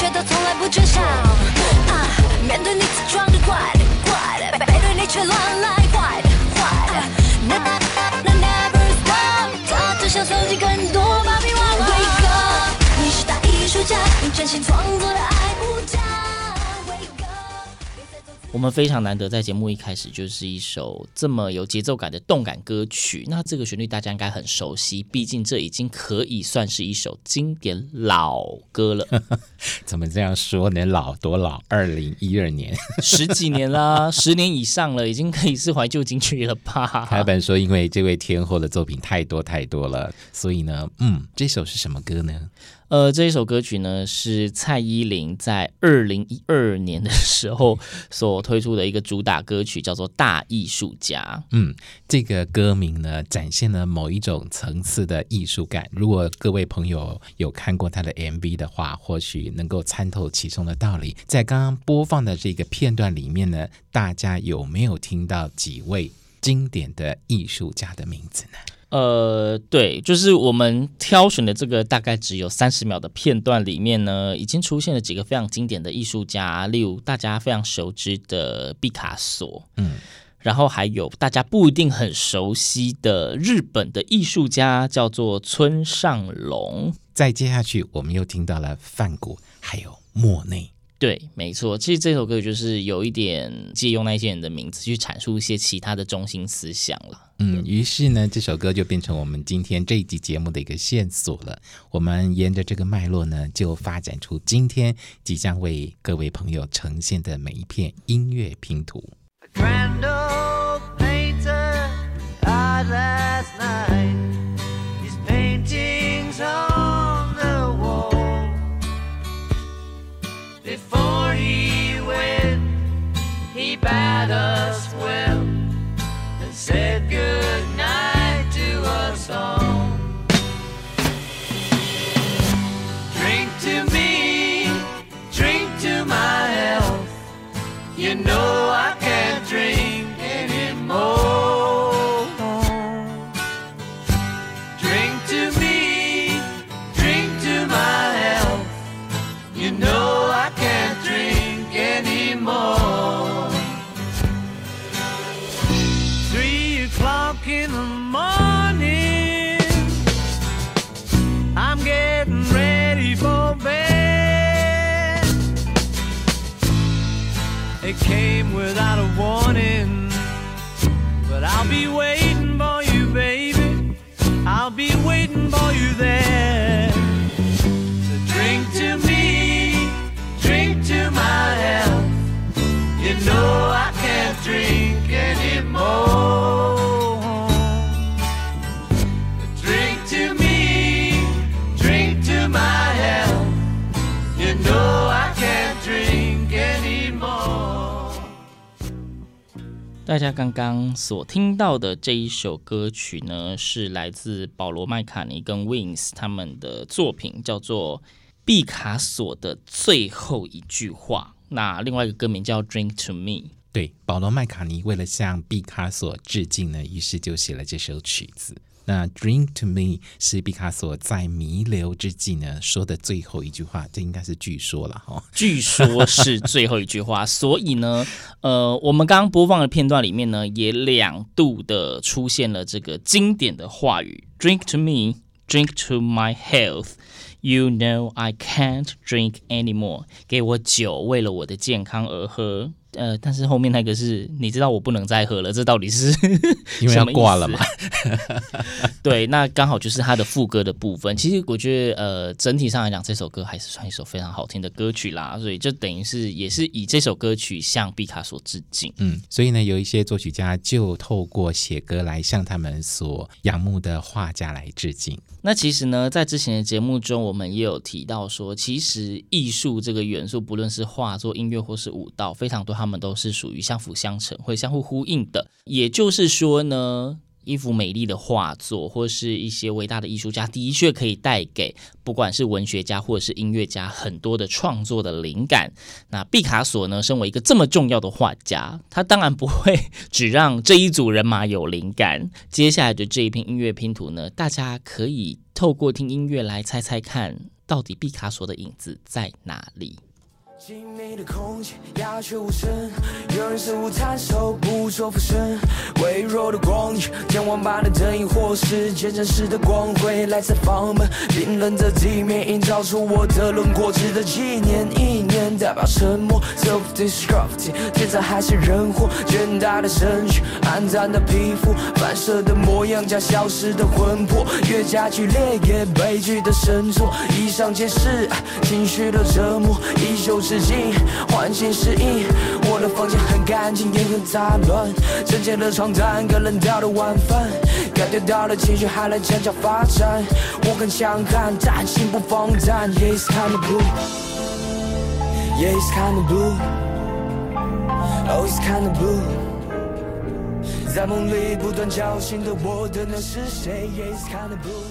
却都从来不缺少。啊，面对你自装的怪的怪的，背对你却乱来坏的坏的。那那那 never stop，他只想收集更多我们非常难得在节目一开始就是一首这么有节奏感的动感歌曲。那这个旋律大家应该很熟悉，毕竟这已经可以算是一首经典老歌了。怎么这样说呢？老多老？二零一二年，十几年啦，十年以上了，已经可以是怀旧金曲了吧？台本说，因为这位天后的作品太多太多了，所以呢，嗯，这首是什么歌呢？呃，这一首歌曲呢，是蔡依林在二零一二年的时候 所推出的一个主打歌曲，叫做《大艺术家》。嗯，这个歌名呢，展现了某一种层次的艺术感。如果各位朋友有看过他的 MV 的话，或许能够参透其中的道理。在刚刚播放的这个片段里面呢，大家有没有听到几位经典的艺术家的名字呢？呃，对，就是我们挑选的这个大概只有三十秒的片段里面呢，已经出现了几个非常经典的艺术家，例如大家非常熟知的毕卡索，嗯，然后还有大家不一定很熟悉的日本的艺术家，叫做村上隆。再接下去，我们又听到了梵谷，还有莫内。对，没错，其实这首歌就是有一点借用那些人的名字去阐述一些其他的中心思想了。嗯，于是呢，这首歌就变成我们今天这一集节目的一个线索了。我们沿着这个脉络呢，就发展出今天即将为各位朋友呈现的每一片音乐拼图。said 大家刚刚所听到的这一首歌曲呢，是来自保罗麦卡尼跟 Wings 他们的作品，叫做《毕卡索的最后一句话》。那另外一个歌名叫《Drink to Me》。对，保罗麦卡尼为了向毕卡索致敬呢，于是就写了这首曲子。那 Drink to me 是毕卡索在弥留之际呢说的最后一句话，这应该是据说了哈，据说是最后一句话，所以呢，呃，我们刚刚播放的片段里面呢，也两度的出现了这个经典的话语：Drink to me, drink to my health. You know I can't drink anymore. 给我酒，为了我的健康而喝。 呃，但是后面那个是你知道我不能再喝了，这到底是因为要挂了嘛？对，那刚好就是他的副歌的部分。其实我觉得，呃，整体上来讲，这首歌还是算一首非常好听的歌曲啦。所以就等于是也是以这首歌曲向毕卡索致敬。嗯，所以呢，有一些作曲家就透过写歌来向他们所仰慕的画家来致敬。那其实呢，在之前的节目中，我们也有提到说，其实艺术这个元素，不论是画作、音乐或是舞蹈，非常多，他们都是属于相辅相成、会相互呼应的。也就是说呢。一幅美丽的画作，或是一些伟大的艺术家，的确可以带给不管是文学家或者是音乐家很多的创作的灵感。那毕卡索呢，身为一个这么重要的画家，他当然不会只让这一组人马有灵感。接下来的这一篇音乐拼图呢，大家可以透过听音乐来猜猜看，到底毕卡索的影子在哪里。静谧的空间，鸦雀无声。有人似乎弹手，不做附身。微弱的光影，天王般的灯影，或是渐层式的光辉，来自房门，冰冷的地面，映照出我的轮廓，值得纪念。一代表沉默，self-destructing。天灾还是人祸，倦怠的身躯，暗淡的皮肤，反射的模样加消失的魂魄，越加剧烈，越悲剧的神作。以上皆是情绪的折磨，依旧。致敬，环境适应。我的房间很干净，也很杂乱。整洁的床单，跟冷掉的晚饭。感觉到的情绪还来墙角发展。我很强悍，但心不放胆。Yeah, it's kinda blue. Yeah, it's kinda blue. Oh, it's kinda blue. 在梦里不断叫醒的我的那是谁？Yeah, it's kinda blue.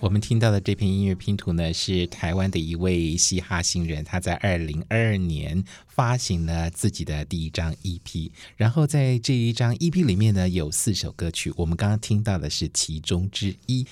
我们听到的这篇音乐拼图呢，是台湾的一位嘻哈新人，他在二零二二年发行了自己的第一张 EP，然后在这一张 EP 里面呢，有四首歌曲，我们刚刚听到的是其中之一，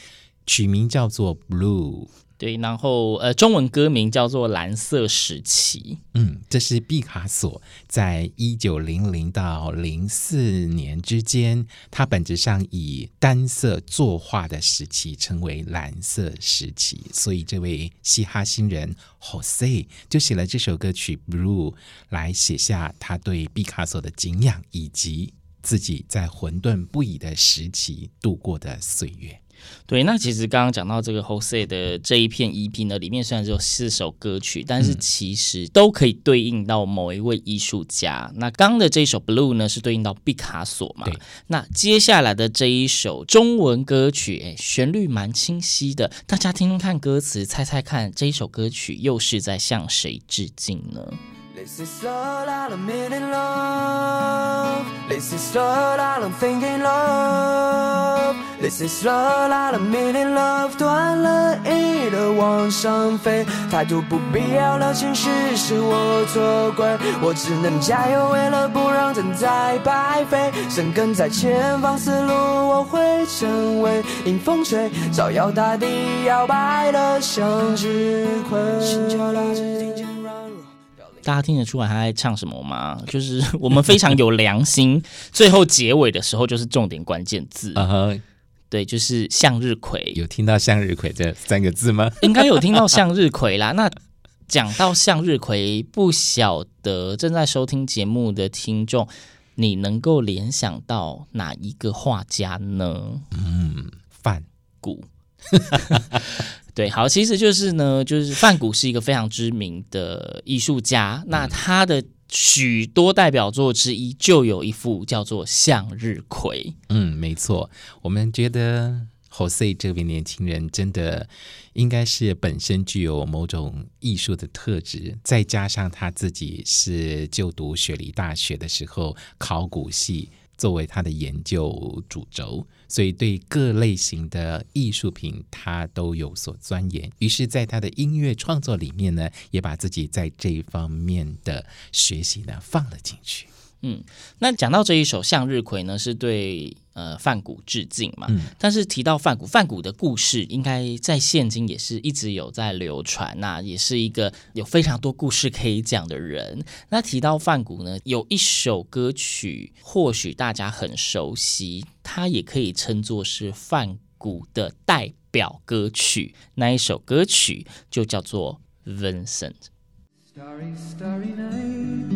取名叫做《Blue》。对，然后呃，中文歌名叫做《蓝色时期》。嗯，这是毕卡索在一九零零到零四年之间，他本质上以单色作画的时期称为蓝色时期。所以，这位嘻哈新人 Jose 就写了这首歌曲《Blue》，来写下他对毕卡索的敬仰，以及自己在混沌不已的时期度过的岁月。对，那其实刚刚讲到这个 Jose 的这一片 EP 呢，里面虽然只有四首歌曲，但是其实都可以对应到某一位艺术家。嗯、那刚刚的这一首 Blue 呢，是对应到毕卡索嘛？对。那接下来的这一首中文歌曲，哎，旋律蛮清晰的，大家听听看歌词，猜猜看这一首歌曲又是在向谁致敬呢？This is love, I'm in love. This is love, I'm thinking love. This is love, I'm in love. 断了翼的往上飞，太多不必要的情绪使我错怪，我只能加油，为了不让等待白费。生根在前方，思路我会成为迎风吹，照耀大地摇摆的向日葵。心跳拉直，听见大家听得出来他在唱什么吗？就是 我们非常有良心，最后结尾的时候就是重点关键字啊，uh-huh. 对，就是向日葵。有听到向日葵这三个字吗？应该有听到向日葵啦。那讲到向日葵，不晓得正在收听节目的听众，你能够联想到哪一个画家呢？嗯，梵谷。对，好，其实就是呢，就是梵谷是一个非常知名的艺术家，那他的许多代表作之一就有一幅叫做《向日葵》。嗯，没错，我们觉得 Jose 这位年轻人真的应该是本身具有某种艺术的特质，再加上他自己是就读雪梨大学的时候，考古系作为他的研究主轴。所以，对各类型的艺术品，他都有所钻研。于是，在他的音乐创作里面呢，也把自己在这一方面的学习呢放了进去。嗯，那讲到这一首《向日葵》呢，是对呃范谷致敬嘛。嗯。但是提到范谷，范谷的故事应该在现今也是一直有在流传，那也是一个有非常多故事可以讲的人。那提到范谷呢，有一首歌曲，或许大家很熟悉，它也可以称作是范谷的代表歌曲。那一首歌曲就叫做 Vincent。Starry, starry night.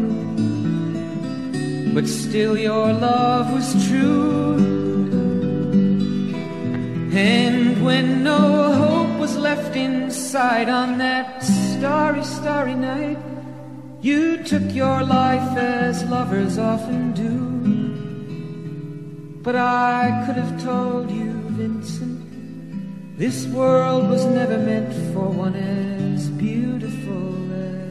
But still, your love was true. And when no hope was left inside on that starry, starry night, you took your life as lovers often do. But I could have told you, Vincent, this world was never meant for one as beautiful as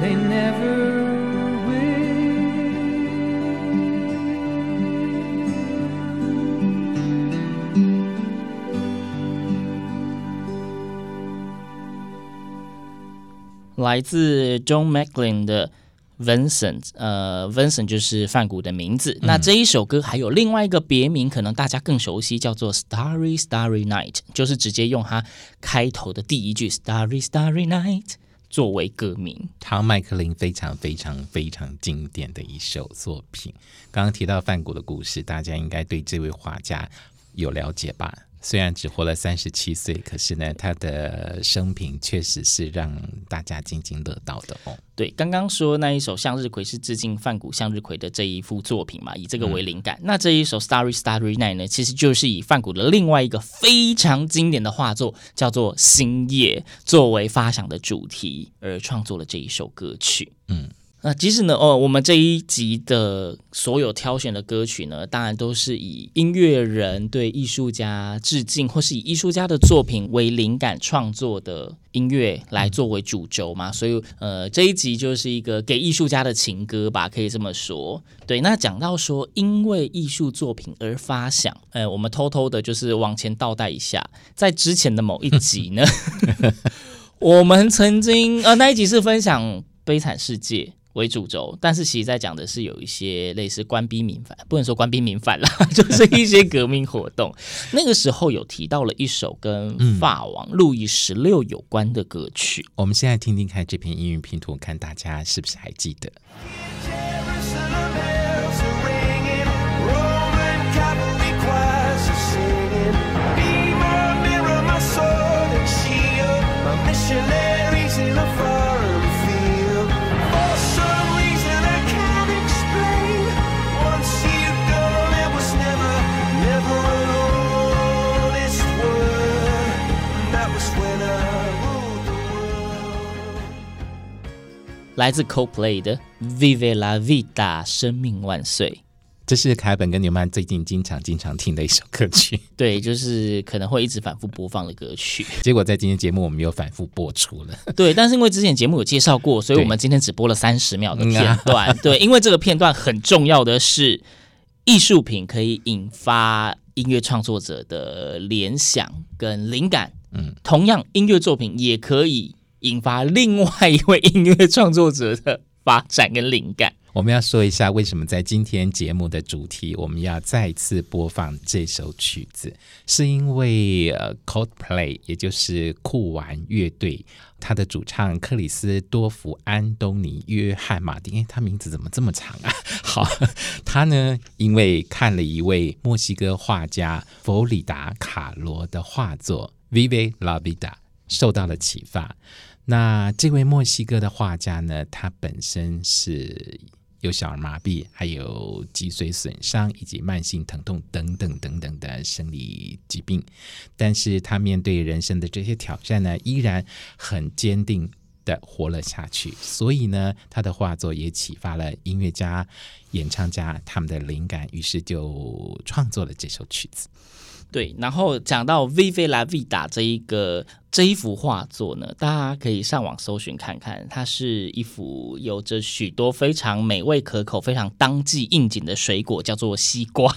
they never will. 来自 John McLean 的 Vincent，呃，Vincent 就是梵谷的名字。那这一首歌还有另外一个别名，可能大家更熟悉，叫做 Starry Starry Night，就是直接用它开头的第一句 Starry Starry Night 作为歌名。唐麦克林非常非常非常经典的一首作品。刚刚提到梵谷的故事，大家应该对这位画家有了解吧？虽然只活了三十七岁，可是呢，他的生平确实是让大家津津乐道的哦。对，刚刚说那一首《向日葵》是致敬梵谷向日葵的这一幅作品嘛，以这个为灵感。嗯、那这一首《Starry Starry Night》呢，其实就是以梵谷的另外一个非常经典的画作，叫做《星夜》作为发想的主题而创作了这一首歌曲。嗯。那即使呢，哦，我们这一集的所有挑选的歌曲呢，当然都是以音乐人对艺术家致敬，或是以艺术家的作品为灵感创作的音乐来作为主轴嘛。所以，呃，这一集就是一个给艺术家的情歌吧，可以这么说。对，那讲到说因为艺术作品而发想，呃，我们偷偷的就是往前倒带一下，在之前的某一集呢，我们曾经呃那一集是分享《悲惨世界》。为主轴，但是其实在讲的是有一些类似官逼民反，不能说官逼民反啦，就是一些革命活动。那个时候有提到了一首跟法王路易十六有关的歌曲，我们现在听听看这篇音乐拼图，看大家是不是还记得。来自 Coldplay 的《Viva La Vida》，生命万岁。这是凯本跟纽曼最近经常经常听的一首歌曲。对，就是可能会一直反复播放的歌曲。结果在今天节目我们又反复播出了。对，但是因为之前节目有介绍过，所以我们今天只播了三十秒的片段。对，因为这个片段很重要的是，艺术品可以引发音乐创作者的联想跟灵感。嗯，同样音乐作品也可以引发另外一位音乐创作者的发展跟灵感。我们要说一下为什么在今天节目的主题，我们要再次播放这首曲子，是因为呃，Coldplay，也就是酷玩乐队，他的主唱克里斯多福安东尼约翰马丁，诶，他名字怎么这么长啊？好，他呢，因为看了一位墨西哥画家弗里达卡罗的画作《Vive la Vida》，受到了启发。那这位墨西哥的画家呢，他本身是。有小儿麻痹，还有脊髓损伤以及慢性疼痛等等等等的生理疾病，但是他面对人生的这些挑战呢，依然很坚定的活了下去。所以呢，他的画作也启发了音乐家、演唱家他们的灵感，于是就创作了这首曲子。对，然后讲到《Vive la Vida》这一个这一幅画作呢，大家可以上网搜寻看看，它是一幅有着许多非常美味可口、非常当季应景的水果，叫做西瓜。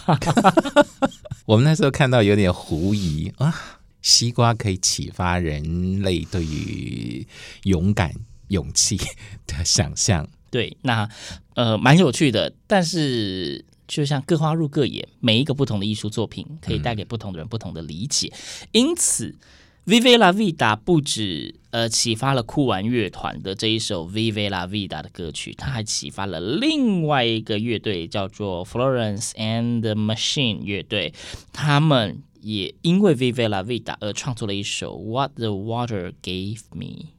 我们那时候看到有点狐疑啊，西瓜可以启发人类对于勇敢、勇气的想象。对，那呃蛮有趣的，但是。就像各花入各眼，每一个不同的艺术作品可以带给不同的人不同的理解。嗯、因此，Vive la Vida 不止呃启发了酷玩乐团的这一首 Vive la Vida 的歌曲，它还启发了另外一个乐队，叫做 Florence and the Machine 乐队。他们也因为 Vive la Vida 而创作了一首 What the Water Gave Me。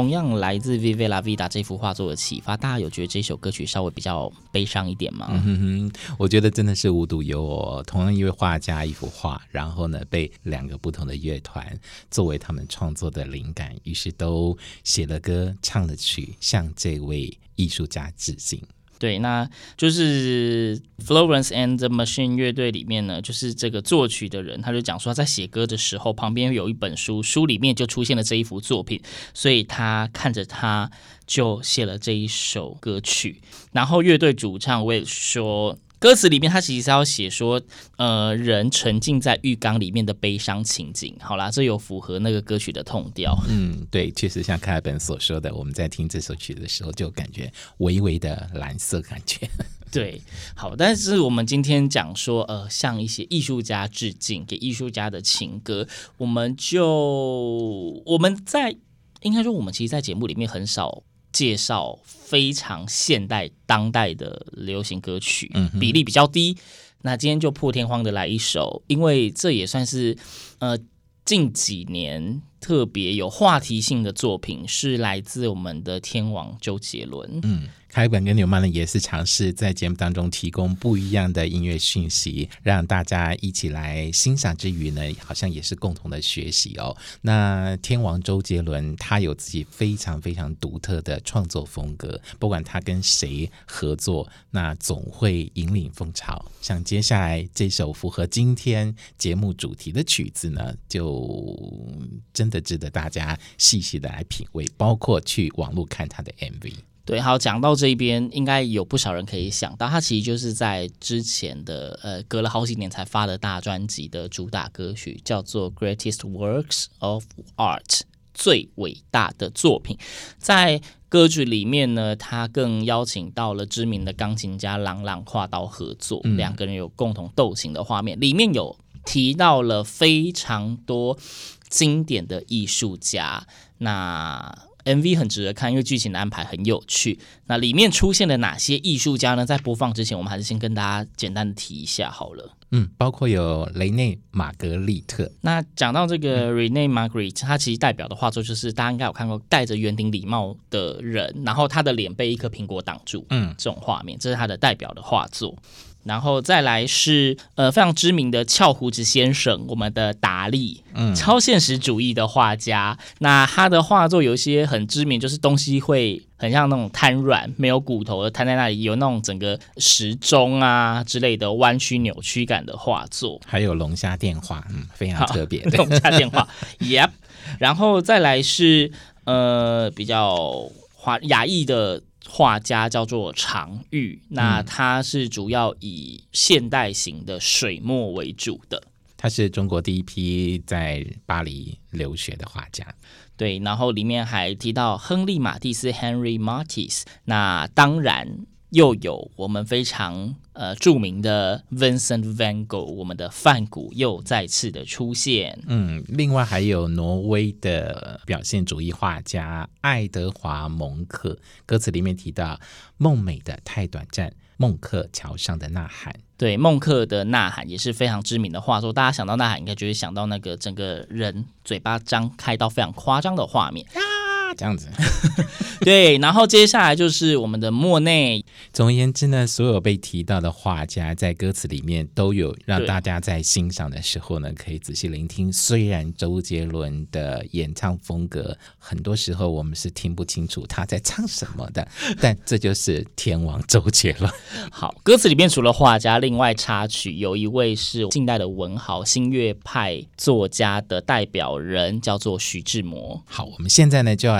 同样来自 Vive la Vida 这幅画作的启发，大家有觉得这首歌曲稍微比较悲伤一点吗？嗯哼哼，我觉得真的是无独有偶，同样一位画家一幅画，然后呢被两个不同的乐团作为他们创作的灵感，于是都写了歌，唱了曲，向这位艺术家致敬。对，那就是 Florence and the Machine 乐队里面呢，就是这个作曲的人，他就讲说他在写歌的时候，旁边有一本书，书里面就出现了这一幅作品，所以他看着他就写了这一首歌曲。然后乐队主唱也说。歌词里面，它其实是要写说，呃，人沉浸在浴缸里面的悲伤情景。好啦，这有符合那个歌曲的痛调。嗯，对，确实像凯本所说的，我们在听这首曲的时候，就感觉微微的蓝色感觉。对，好，但是我们今天讲说，呃，向一些艺术家致敬，给艺术家的情歌，我们就我们在应该说，我们其实，在节目里面很少。介绍非常现代当代的流行歌曲，比例比较低。那今天就破天荒的来一首，因为这也算是呃近几年特别有话题性的作品，是来自我们的天王周杰伦。嗯。开本跟纽曼呢也是尝试在节目当中提供不一样的音乐讯息，让大家一起来欣赏之余呢，好像也是共同的学习哦。那天王周杰伦他有自己非常非常独特的创作风格，不管他跟谁合作，那总会引领风潮。像接下来这首符合今天节目主题的曲子呢，就真的值得大家细细的来品味，包括去网络看他的 MV。对，好，讲到这边，应该有不少人可以想到，他其实就是在之前的呃，隔了好几年才发的大专辑的主打歌曲，叫做《Greatest Works of Art》，最伟大的作品。在歌曲里面呢，他更邀请到了知名的钢琴家郎朗跨刀合作，嗯、两个人有共同斗琴的画面，里面有提到了非常多经典的艺术家。那 MV 很值得看，因为剧情的安排很有趣。那里面出现了哪些艺术家呢？在播放之前，我们还是先跟大家简单的提一下好了。嗯，包括有雷内玛格丽特。那讲到这个 Rene Magritte，他其实代表的画作就是大家应该有看过戴着圆顶礼帽的人，然后他的脸被一颗苹果挡住，嗯，这种画面，这是他的代表的画作。然后再来是呃非常知名的翘胡子先生，我们的达利，嗯，超现实主义的画家。那他的画作有一些很知名，就是东西会很像那种瘫软、没有骨头的瘫在那里，有那种整个时钟啊之类的弯曲扭曲感的画作。还有龙虾电话，嗯，非常特别。龙虾电话，Yep。然后再来是呃比较华雅裔的。画家叫做常玉，那他是主要以现代型的水墨为主的。他是中国第一批在巴黎留学的画家。对，然后里面还提到亨利·马蒂斯 （Henry Matisse）。那当然。又有我们非常呃著名的 Vincent Van Gogh，我们的梵谷又再次的出现。嗯，另外还有挪威的表现主义画家爱德华蒙克，歌词里面提到“梦美的太短暂”，孟克桥上的呐喊。对，孟克的呐喊也是非常知名的画作，大家想到呐喊，应该就会想到那个整个人嘴巴张开到非常夸张的画面。这样子，对，然后接下来就是我们的莫内。总而言之呢，所有被提到的画家在歌词里面都有让大家在欣赏的时候呢，可以仔细聆听。虽然周杰伦的演唱风格很多时候我们是听不清楚他在唱什么的，但这就是天王周杰伦。好，歌词里面除了画家，另外插曲有一位是近代的文豪、新月派作家的代表人，叫做徐志摩。好，我们现在呢就要。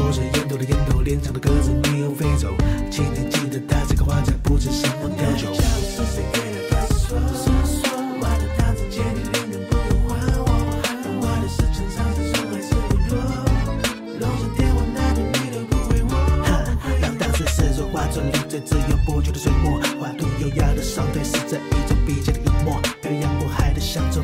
握是烟斗的烟斗，脸上的鸽子没有飞走。青青记得他摘个花在不子什么雕酒。的不用还我，的是墙上还是？电话那头你都不回我。让当时四周画作里最自由不羁的水墨，画图优雅的双腿，是这一种笔尖的幽默，漂洋过海的乡愁。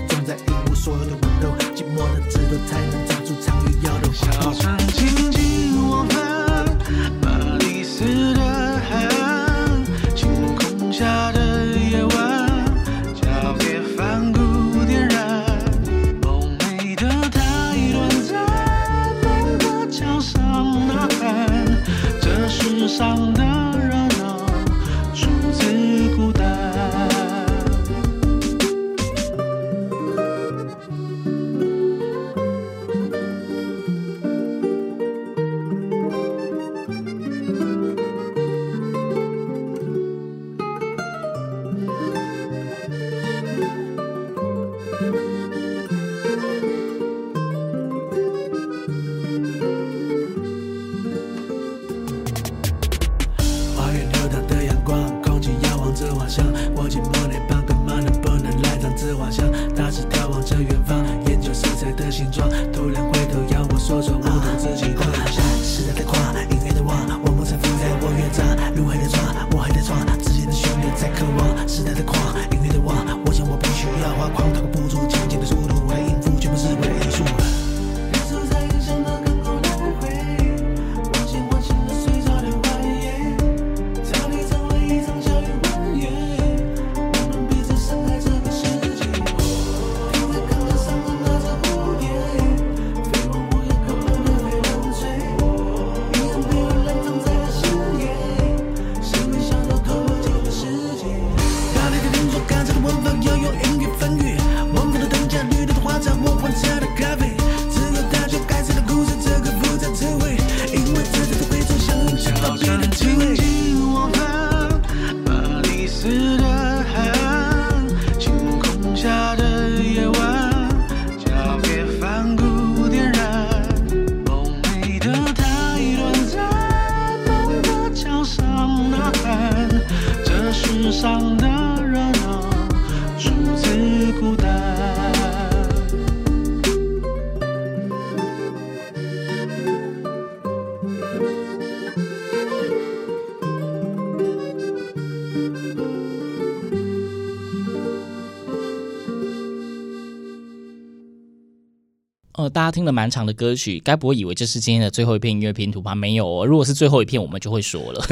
大家听了蛮长的歌曲，该不会以为这是今天的最后一片音乐拼图吧？没有哦，如果是最后一片，我们就会说了。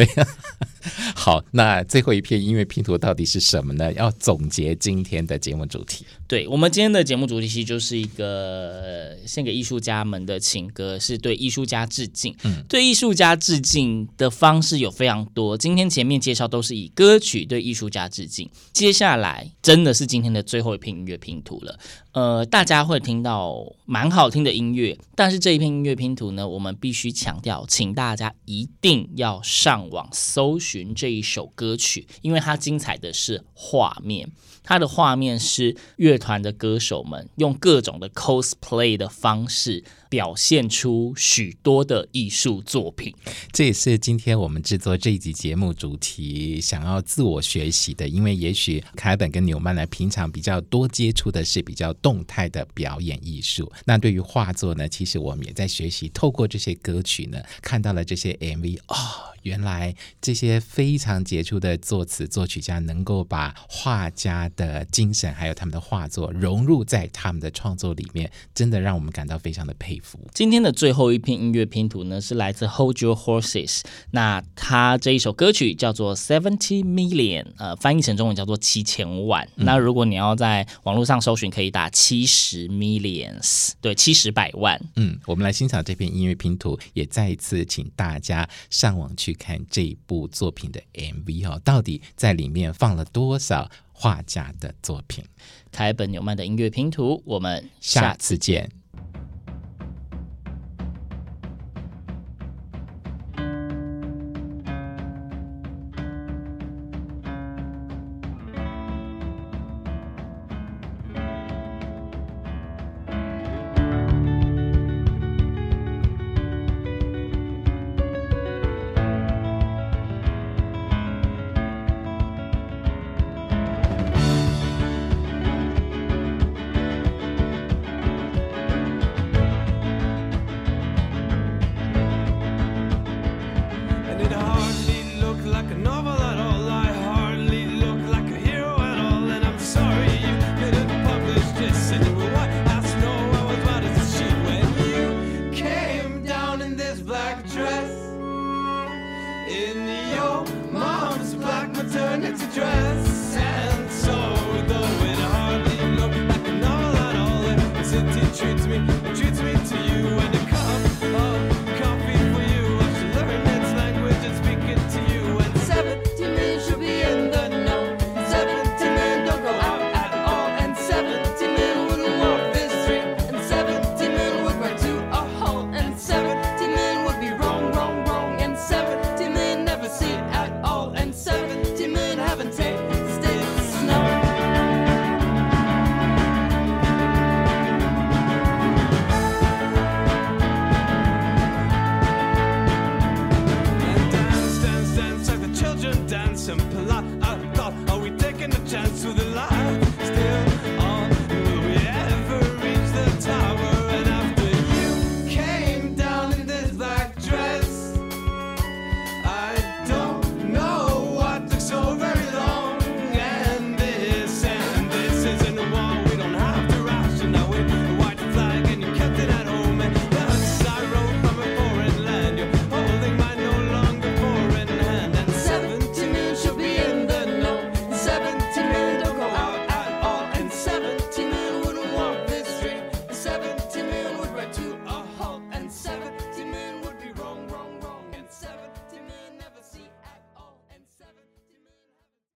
好，那最后一片音乐拼图到底是什么呢？要总结今天的节目主题。对，我们今天的节目主题其实就是一个献给艺术家们的情歌，是对艺术家致敬。嗯，对艺术家致敬的方式有非常多。今天前面介绍都是以歌曲对艺术家致敬，接下来真的是今天的最后一片音乐拼图了。呃，大家会听到蛮好听的音乐，但是这一片音乐拼图呢，我们必须强调，请大家一定要上网搜寻这一首歌曲，因为它精彩的是画面。它的画面是乐团的歌手们用各种的 cosplay 的方式表现出许多的艺术作品。这也是今天我们制作这一集节目主题想要自我学习的，因为也许凯本跟纽曼呢平常比较多接触的是比较动态的表演艺术。那对于画作呢，其实我们也在学习，透过这些歌曲呢，看到了这些 MV、哦。原来这些非常杰出的作词作曲家能够把画家的精神还有他们的画作融入在他们的创作里面，真的让我们感到非常的佩服。今天的最后一篇音乐拼图呢，是来自 Hold Your Horses。那他这一首歌曲叫做 Seventy Million，呃，翻译成中文叫做七千万。嗯、那如果你要在网络上搜寻，可以打七十 millions，对，七十百万。嗯，我们来欣赏这篇音乐拼图，也再一次请大家上网去。看这一部作品的 MV 哦，到底在里面放了多少画家的作品？凯本纽曼的音乐拼图，我们下次见。